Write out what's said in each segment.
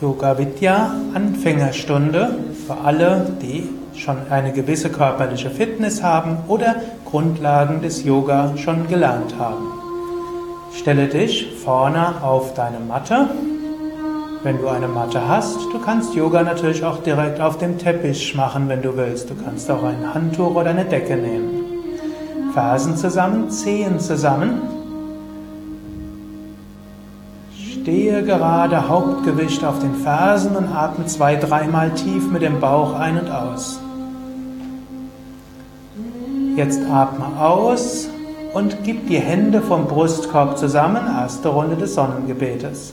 Yoga Vidya Anfängerstunde für alle, die schon eine gewisse körperliche Fitness haben oder Grundlagen des Yoga schon gelernt haben. Stelle dich vorne auf deine Matte. Wenn du eine Matte hast, du kannst Yoga natürlich auch direkt auf dem Teppich machen, wenn du willst. Du kannst auch ein Handtuch oder eine Decke nehmen. Fersen zusammen, Zehen zusammen. Stehe gerade, Hauptgewicht auf den Fersen und atme zwei, dreimal tief mit dem Bauch ein und aus. Jetzt atme aus und gib die Hände vom Brustkorb zusammen, erste Runde des Sonnengebetes.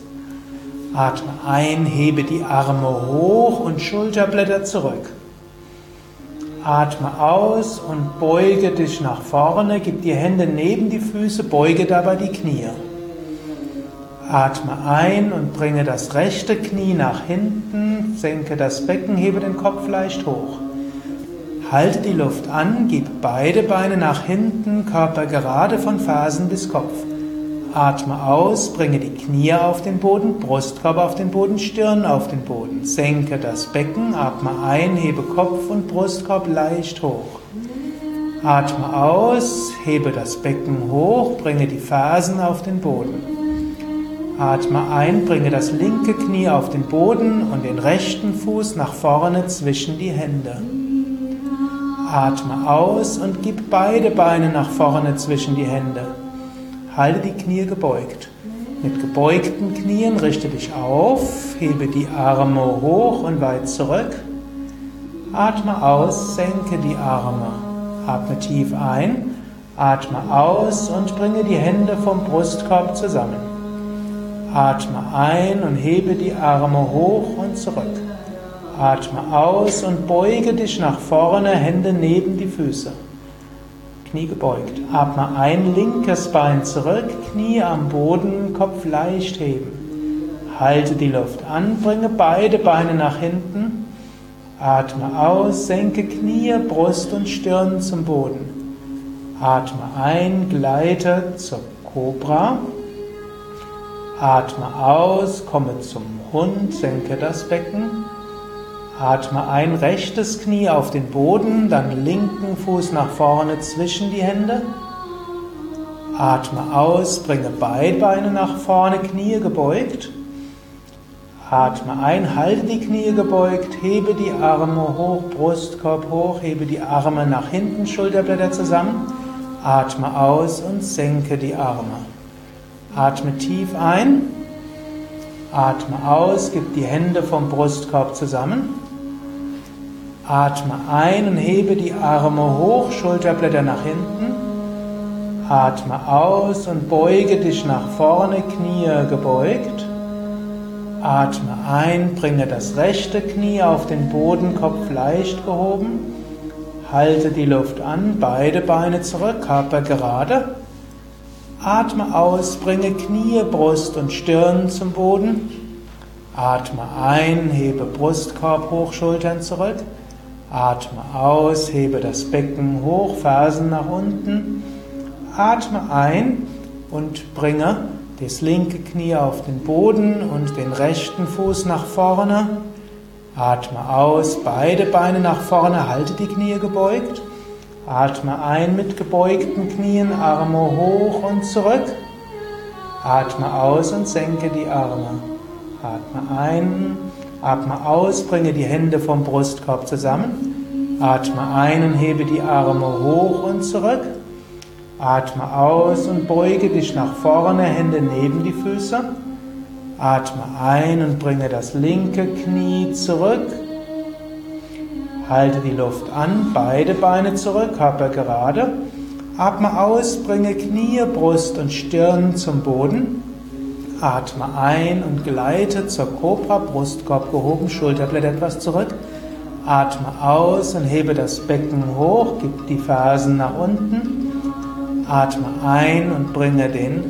Atme ein, hebe die Arme hoch und Schulterblätter zurück. Atme aus und beuge dich nach vorne, gib die Hände neben die Füße, beuge dabei die Knie. Atme ein und bringe das rechte Knie nach hinten, senke das Becken, hebe den Kopf leicht hoch. Halte die Luft an, gib beide Beine nach hinten, Körper gerade von Fersen bis Kopf. Atme aus, bringe die Knie auf den Boden, Brustkorb auf den Boden, Stirn auf den Boden. Senke das Becken, atme ein, hebe Kopf und Brustkorb leicht hoch. Atme aus, hebe das Becken hoch, bringe die Fersen auf den Boden. Atme ein, bringe das linke Knie auf den Boden und den rechten Fuß nach vorne zwischen die Hände. Atme aus und gib beide Beine nach vorne zwischen die Hände. Halte die Knie gebeugt. Mit gebeugten Knien richte dich auf, hebe die Arme hoch und weit zurück. Atme aus, senke die Arme. Atme tief ein, atme aus und bringe die Hände vom Brustkorb zusammen. Atme ein und hebe die Arme hoch und zurück. Atme aus und beuge dich nach vorne, Hände neben die Füße. Knie gebeugt. Atme ein, linkes Bein zurück, Knie am Boden, Kopf leicht heben. Halte die Luft an, bringe beide Beine nach hinten. Atme aus, senke Knie, Brust und Stirn zum Boden. Atme ein, gleite zur Cobra. Atme aus, komme zum Hund, senke das Becken. Atme ein, rechtes Knie auf den Boden, dann linken Fuß nach vorne zwischen die Hände. Atme aus, bringe beide Beine nach vorne, Knie gebeugt. Atme ein, halte die Knie gebeugt, hebe die Arme hoch, Brustkorb hoch, hebe die Arme nach hinten, Schulterblätter zusammen. Atme aus und senke die Arme. Atme tief ein, atme aus, gib die Hände vom Brustkorb zusammen. Atme ein und hebe die Arme hoch, Schulterblätter nach hinten. Atme aus und beuge dich nach vorne, Knie gebeugt. Atme ein, bringe das rechte Knie auf den Boden, Kopf leicht gehoben. Halte die Luft an, beide Beine zurück, Körper gerade. Atme aus, bringe Knie, Brust und Stirn zum Boden. Atme ein, hebe Brustkorb hoch, Schultern zurück. Atme aus, hebe das Becken hoch, Fersen nach unten. Atme ein und bringe das linke Knie auf den Boden und den rechten Fuß nach vorne. Atme aus, beide Beine nach vorne, halte die Knie gebeugt. Atme ein mit gebeugten Knien, Arme hoch und zurück. Atme aus und senke die Arme. Atme ein, atme aus, bringe die Hände vom Brustkorb zusammen. Atme ein und hebe die Arme hoch und zurück. Atme aus und beuge dich nach vorne, Hände neben die Füße. Atme ein und bringe das linke Knie zurück. Halte die Luft an, beide Beine zurück, Körper gerade. Atme aus, bringe Knie, Brust und Stirn zum Boden. Atme ein und gleite zur Cobra, Brustkorb gehoben, Schulterblätter etwas zurück. Atme aus und hebe das Becken hoch, gib die Fersen nach unten. Atme ein und bringe den,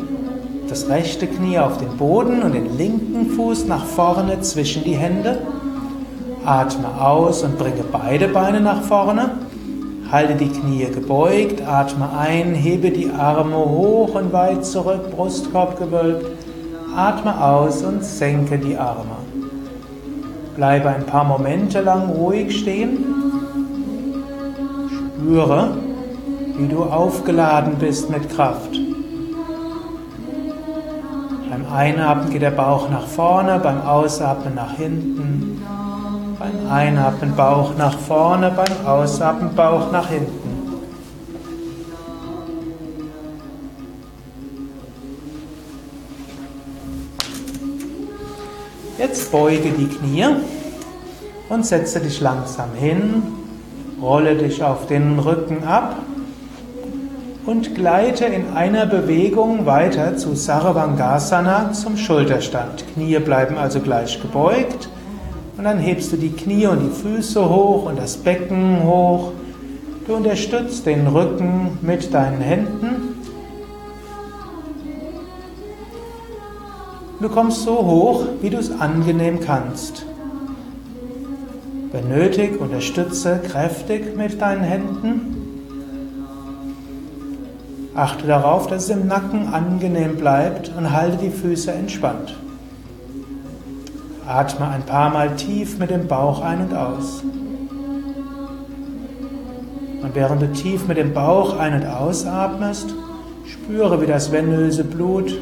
das rechte Knie auf den Boden und den linken Fuß nach vorne zwischen die Hände. Atme aus und bringe beide Beine nach vorne. Halte die Knie gebeugt, atme ein, hebe die Arme hoch und weit zurück, Brustkorb gewölbt. Atme aus und senke die Arme. Bleibe ein paar Momente lang ruhig stehen. Spüre, wie du aufgeladen bist mit Kraft. Beim Einatmen geht der Bauch nach vorne, beim Ausatmen nach hinten. Beim Einatmen Bauch nach vorne, beim Ausatmen Bauch nach hinten. Jetzt beuge die Knie und setze dich langsam hin, rolle dich auf den Rücken ab und gleite in einer Bewegung weiter zu Sarvangasana zum Schulterstand. Knie bleiben also gleich gebeugt und dann hebst du die Knie und die Füße hoch und das Becken hoch. Du unterstützt den Rücken mit deinen Händen. Du kommst so hoch, wie du es angenehm kannst. Wenn nötig, unterstütze kräftig mit deinen Händen. Achte darauf, dass es im Nacken angenehm bleibt und halte die Füße entspannt. Atme ein paar Mal tief mit dem Bauch ein und aus. Und während du tief mit dem Bauch ein- und ausatmest, spüre, wie das venöse Blut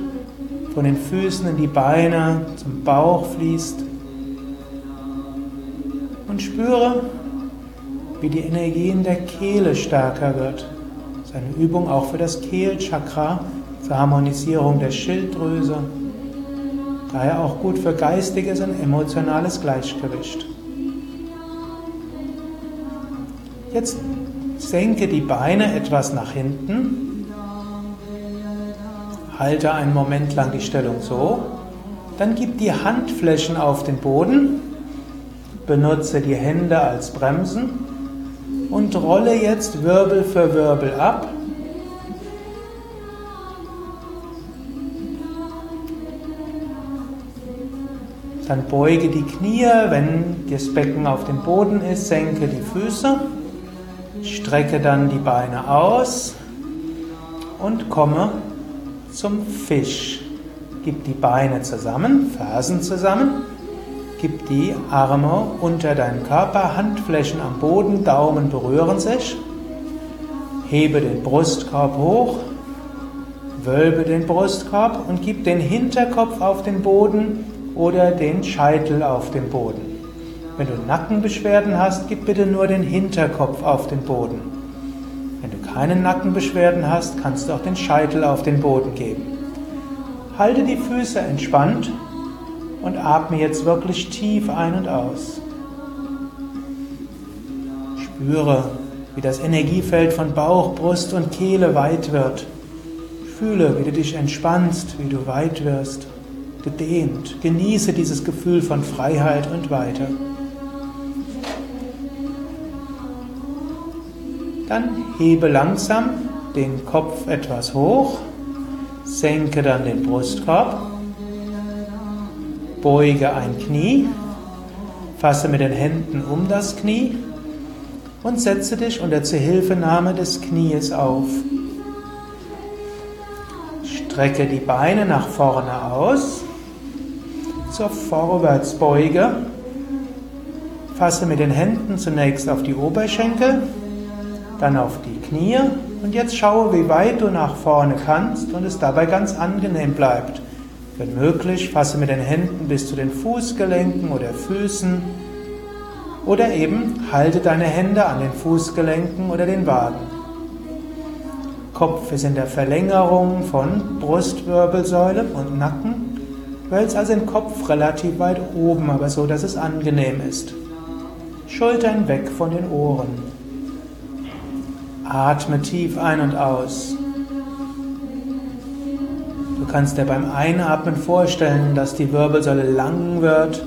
von den Füßen in die Beine zum Bauch fließt. Und spüre, wie die Energie in der Kehle stärker wird ist eine Übung auch für das Kehlchakra, zur Harmonisierung der Schilddrüse. Daher auch gut für geistiges und emotionales Gleichgewicht. Jetzt senke die Beine etwas nach hinten. Halte einen Moment lang die Stellung so. Dann gib die Handflächen auf den Boden. Benutze die Hände als Bremsen und rolle jetzt Wirbel für Wirbel ab. Dann beuge die Knie, wenn das Becken auf dem Boden ist, senke die Füße, strecke dann die Beine aus und komme zum Fisch. Gib die Beine zusammen, Fersen zusammen Gib die Arme unter deinen Körper, Handflächen am Boden, Daumen berühren sich. Hebe den Brustkorb hoch, wölbe den Brustkorb und gib den Hinterkopf auf den Boden oder den Scheitel auf den Boden. Wenn du Nackenbeschwerden hast, gib bitte nur den Hinterkopf auf den Boden. Wenn du keine Nackenbeschwerden hast, kannst du auch den Scheitel auf den Boden geben. Halte die Füße entspannt und atme jetzt wirklich tief ein und aus. Spüre, wie das Energiefeld von Bauch, Brust und Kehle weit wird. Fühle, wie du dich entspannst, wie du weit wirst, gedehnt. Genieße dieses Gefühl von Freiheit und Weite. Dann hebe langsam den Kopf etwas hoch, senke dann den Brustkorb Beuge ein Knie, fasse mit den Händen um das Knie und setze dich unter Zuhilfenahme des Knies auf. Strecke die Beine nach vorne aus zur Vorwärtsbeuge. Fasse mit den Händen zunächst auf die Oberschenkel, dann auf die Knie und jetzt schaue, wie weit du nach vorne kannst und es dabei ganz angenehm bleibt. Wenn möglich, fasse mit den Händen bis zu den Fußgelenken oder Füßen oder eben halte deine Hände an den Fußgelenken oder den Waden. Kopf ist in der Verlängerung von Brustwirbelsäule und Nacken. Hältst also den Kopf relativ weit oben, aber so, dass es angenehm ist. Schultern weg von den Ohren. Atme tief ein und aus. Du kannst dir beim Einatmen vorstellen, dass die Wirbelsäule lang wird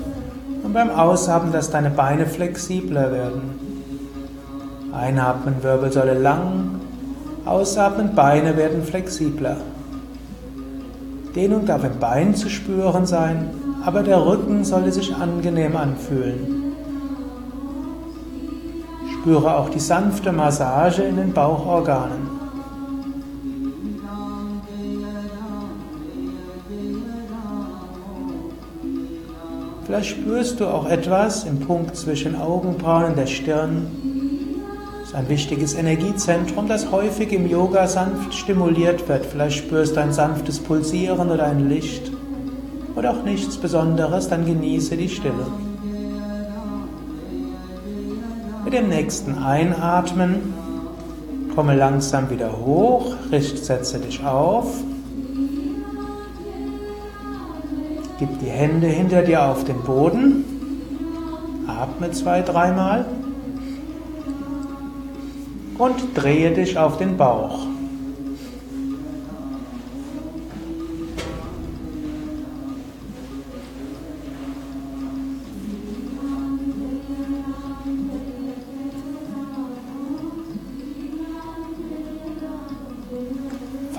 und beim Ausatmen, dass deine Beine flexibler werden. Einatmen, Wirbelsäule lang, ausatmen, Beine werden flexibler. Dehnung darf im Bein zu spüren sein, aber der Rücken sollte sich angenehm anfühlen. Spüre auch die sanfte Massage in den Bauchorganen. Vielleicht spürst du auch etwas im Punkt zwischen Augenbrauen und der Stirn. Ein wichtiges Energiezentrum, das häufig im Yoga sanft stimuliert wird. Vielleicht spürst du ein sanftes Pulsieren oder ein Licht oder auch nichts Besonderes, dann genieße die Stille. Mit dem nächsten Einatmen komme langsam wieder hoch, richt, setze dich auf. Gib die Hände hinter dir auf den Boden. Atme zwei, dreimal. Und drehe dich auf den Bauch.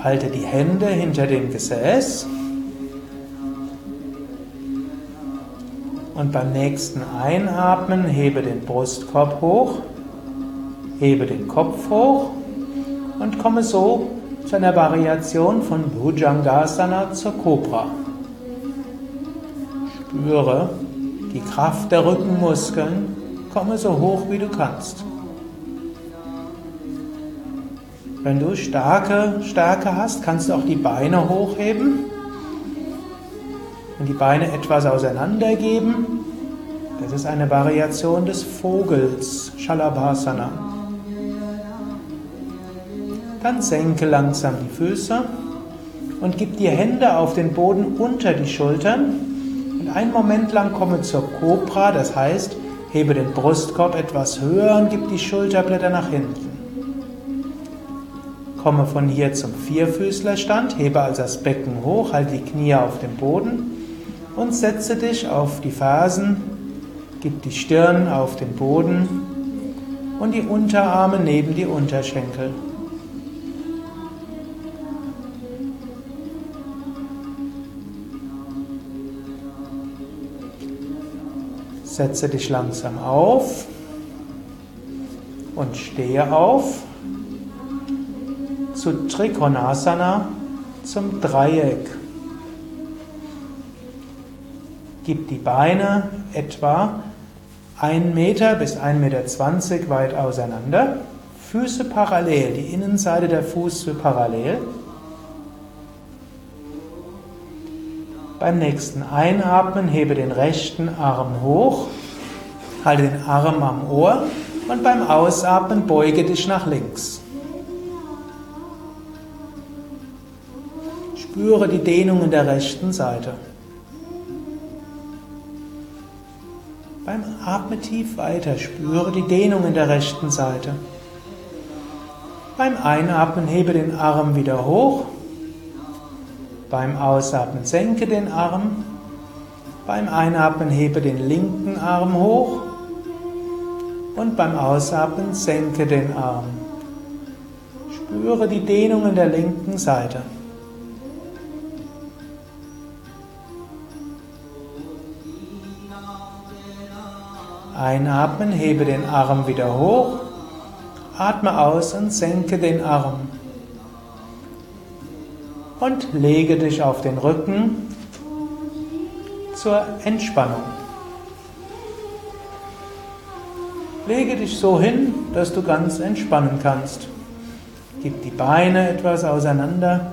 Halte die Hände hinter dem Gesäß. Und beim nächsten Einatmen hebe den Brustkorb hoch, hebe den Kopf hoch und komme so zu einer Variation von Bhujangasana zur Cobra. Spüre die Kraft der Rückenmuskeln, komme so hoch wie du kannst. Wenn du starke Stärke hast, kannst du auch die Beine hochheben und die Beine etwas auseinandergeben. Das ist eine Variation des Vogels, Shalabhasana. Dann senke langsam die Füße und gib die Hände auf den Boden unter die Schultern und einen Moment lang komme zur Cobra, das heißt, hebe den Brustkorb etwas höher und gib die Schulterblätter nach hinten. Komme von hier zum Vierfüßlerstand, hebe also das Becken hoch, halte die Knie auf dem Boden und setze dich auf die Fersen, gib die Stirn auf den Boden und die Unterarme neben die Unterschenkel. Setze dich langsam auf und stehe auf zu Trikonasana, zum Dreieck. Gib die Beine etwa 1 Meter bis 1,20 Meter weit auseinander, Füße parallel, die Innenseite der Füße parallel. Beim nächsten Einatmen hebe den rechten Arm hoch, halte den Arm am Ohr und beim Ausatmen beuge dich nach links. Spüre die Dehnung in der rechten Seite. Beim Atmen tief weiter, spüre die Dehnung in der rechten Seite. Beim Einatmen hebe den Arm wieder hoch. Beim Ausatmen senke den Arm. Beim Einatmen hebe den linken Arm hoch. Und beim Ausatmen senke den Arm. Spüre die Dehnung in der linken Seite. Einatmen, hebe den Arm wieder hoch. Atme aus und senke den Arm. Und lege dich auf den Rücken zur Entspannung. Lege dich so hin, dass du ganz entspannen kannst. Gib die Beine etwas auseinander.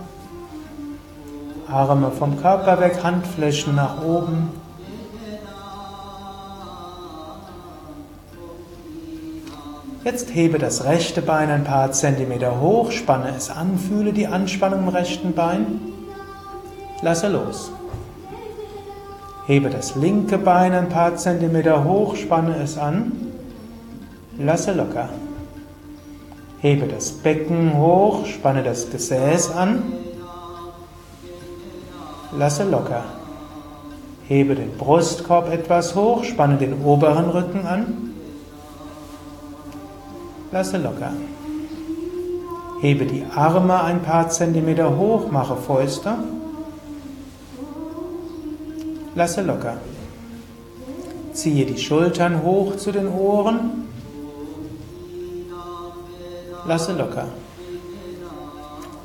Arme vom Körper weg, Handflächen nach oben. Jetzt hebe das rechte Bein ein paar Zentimeter hoch, spanne es an, fühle die Anspannung im rechten Bein. Lasse los. Hebe das linke Bein ein paar Zentimeter hoch, spanne es an. Lasse locker. Hebe das Becken hoch, spanne das Gesäß an. Lasse locker. Hebe den Brustkorb etwas hoch, spanne den oberen Rücken an. Lasse locker. Hebe die Arme ein paar Zentimeter hoch, mache Fäuste. Lasse locker. Ziehe die Schultern hoch zu den Ohren. Lasse locker.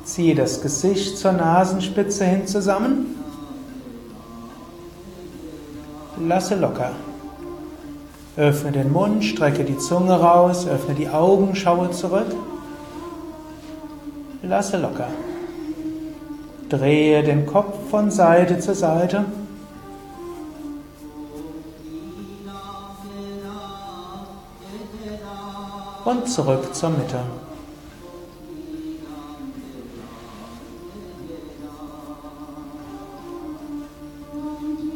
Ziehe das Gesicht zur Nasenspitze hin zusammen. lasse locker. Öffne den Mund, strecke die Zunge raus, öffne die Augen, schaue zurück. Lasse locker. Drehe den Kopf von Seite zu Seite. Und zurück zur Mitte.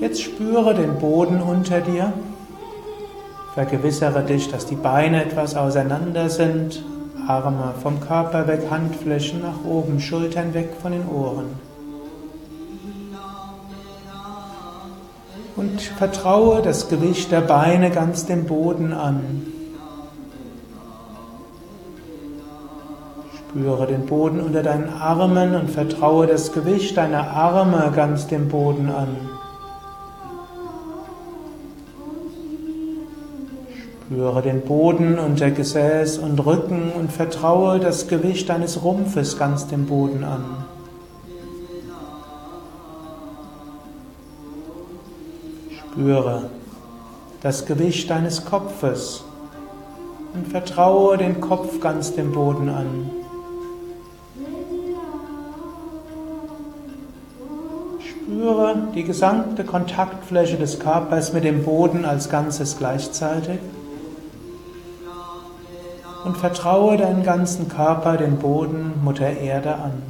Jetzt spüre den Boden unter dir. Vergewissere dich, dass die Beine etwas auseinander sind, Arme vom Körper weg, Handflächen nach oben, Schultern weg von den Ohren. Und vertraue das Gewicht der Beine ganz dem Boden an. Spüre den Boden unter deinen Armen und vertraue das Gewicht deiner Arme ganz dem Boden an. Spüre den Boden unter Gesäß und Rücken und vertraue das Gewicht deines Rumpfes ganz dem Boden an. Spüre das Gewicht deines Kopfes und vertraue den Kopf ganz dem Boden an. Spüre die gesamte Kontaktfläche des Körpers mit dem Boden als Ganzes gleichzeitig und vertraue deinen ganzen Körper den Boden Mutter Erde an.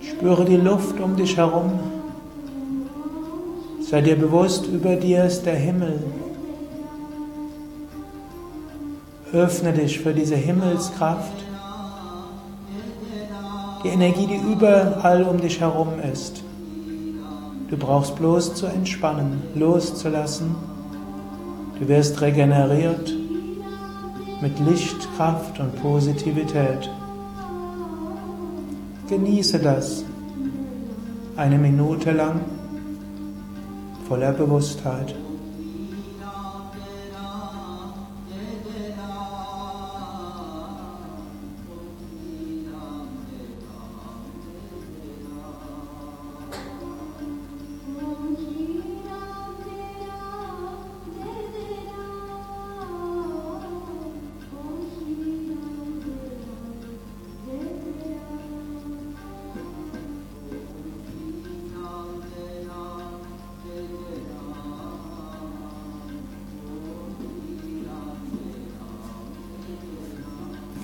Spüre die Luft um dich herum. Sei dir bewusst, über dir ist der Himmel. Öffne dich für diese Himmelskraft die Energie, die überall um dich herum ist. Du brauchst bloß zu entspannen, loszulassen. Du wirst regeneriert mit Lichtkraft und Positivität. Genieße das eine Minute lang voller Bewusstheit.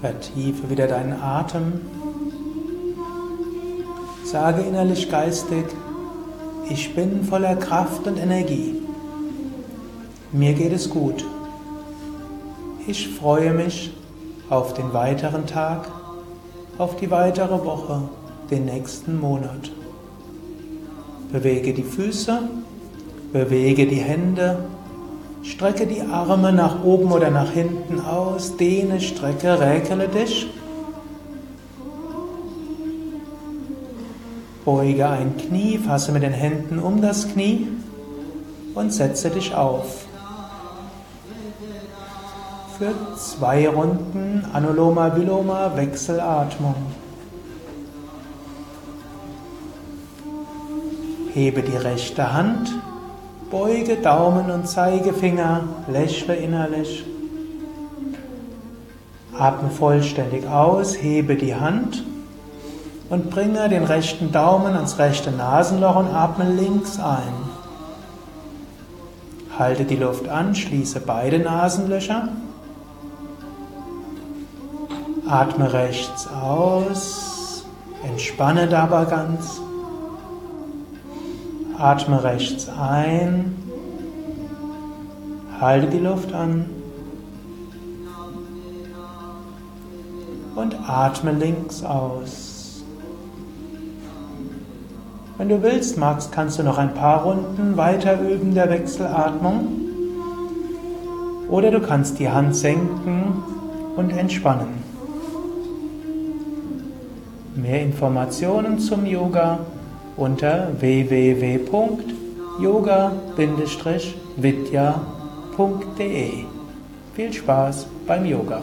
Vertiefe wieder deinen Atem. Sage innerlich geistig, ich bin voller Kraft und Energie. Mir geht es gut. Ich freue mich auf den weiteren Tag, auf die weitere Woche, den nächsten Monat. Bewege die Füße, bewege die Hände, Strecke die Arme nach oben oder nach hinten aus, dehne, strecke, räkele dich. Beuge ein Knie, fasse mit den Händen um das Knie und setze dich auf. Für zwei Runden Anuloma Viloma Wechselatmung. Hebe die rechte Hand Beuge Daumen und Zeigefinger, lächle innerlich. Atme vollständig aus, hebe die Hand und bringe den rechten Daumen ans rechte Nasenloch und atme links ein. Halte die Luft an, schließe beide Nasenlöcher. Atme rechts aus, entspanne dabei ganz. Atme rechts ein, halte die Luft an und atme links aus. Wenn du willst, magst, kannst du noch ein paar Runden weiter üben der Wechselatmung. Oder du kannst die Hand senken und entspannen. Mehr Informationen zum Yoga unter www.yoga-vidya.de. Viel Spaß beim Yoga.